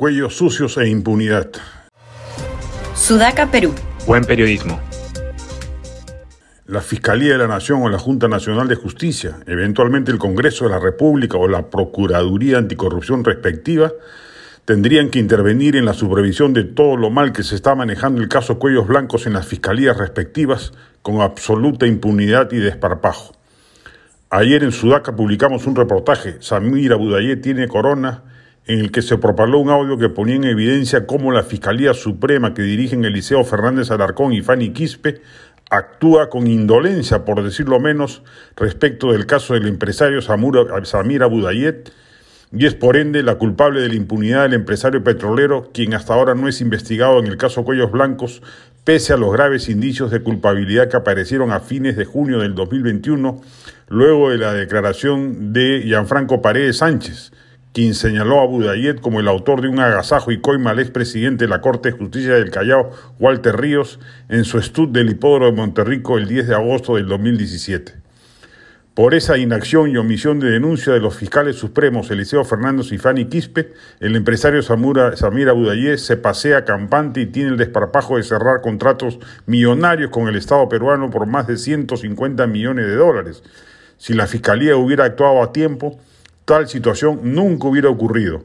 Cuellos sucios e impunidad. Sudaca, Perú. Buen periodismo. La Fiscalía de la Nación o la Junta Nacional de Justicia, eventualmente el Congreso de la República o la Procuraduría Anticorrupción respectiva, tendrían que intervenir en la supervisión de todo lo mal que se está manejando el caso Cuellos Blancos en las fiscalías respectivas con absoluta impunidad y desparpajo. Ayer en Sudaca publicamos un reportaje, Samir Abudayé tiene corona, en el que se propaló un audio que ponía en evidencia cómo la Fiscalía Suprema que dirigen Eliseo Fernández Alarcón y Fanny Quispe actúa con indolencia, por decirlo menos, respecto del caso del empresario Samir Abudayet, y es por ende la culpable de la impunidad del empresario petrolero, quien hasta ahora no es investigado en el caso Cuellos Blancos, pese a los graves indicios de culpabilidad que aparecieron a fines de junio del 2021, luego de la declaración de Gianfranco Paredes Sánchez, quien señaló a Budayet como el autor de un agasajo y coima al expresidente de la Corte de Justicia del Callao, Walter Ríos, en su estud del hipódromo de Monterrico el 10 de agosto del 2017. Por esa inacción y omisión de denuncia de los fiscales supremos Eliseo Fernández y Fanny Quispe, el empresario Samura, Samira Budayet se pasea campante y tiene el desparpajo de cerrar contratos millonarios con el Estado peruano por más de 150 millones de dólares. Si la Fiscalía hubiera actuado a tiempo, Tal situación nunca hubiera ocurrido.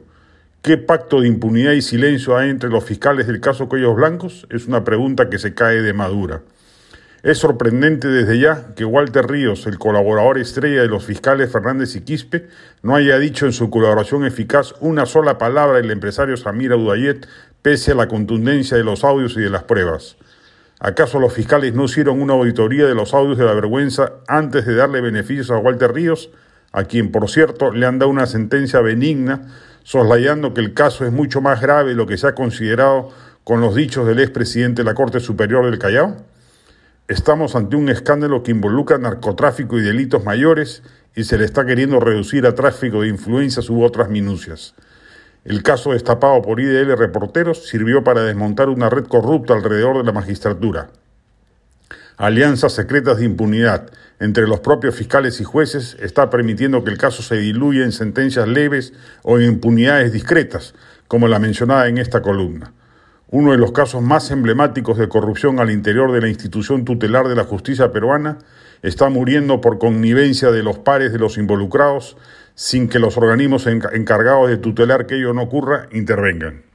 ¿Qué pacto de impunidad y silencio hay entre los fiscales del caso Cuellos Blancos? Es una pregunta que se cae de madura. Es sorprendente desde ya que Walter Ríos, el colaborador estrella de los fiscales Fernández y Quispe, no haya dicho en su colaboración eficaz una sola palabra del empresario Samir Audayet, pese a la contundencia de los audios y de las pruebas. ¿Acaso los fiscales no hicieron una auditoría de los audios de la vergüenza antes de darle beneficios a Walter Ríos? A quien por cierto le han dado una sentencia benigna, soslayando que el caso es mucho más grave de lo que se ha considerado con los dichos del expresidente de la Corte Superior del Callao? Estamos ante un escándalo que involucra narcotráfico y delitos mayores y se le está queriendo reducir a tráfico de influencias u otras minucias. El caso destapado por IDL Reporteros sirvió para desmontar una red corrupta alrededor de la magistratura alianzas secretas de impunidad entre los propios fiscales y jueces está permitiendo que el caso se diluya en sentencias leves o en impunidades discretas, como la mencionada en esta columna. Uno de los casos más emblemáticos de corrupción al interior de la institución tutelar de la justicia peruana está muriendo por connivencia de los pares de los involucrados sin que los organismos encargados de tutelar que ello no ocurra intervengan.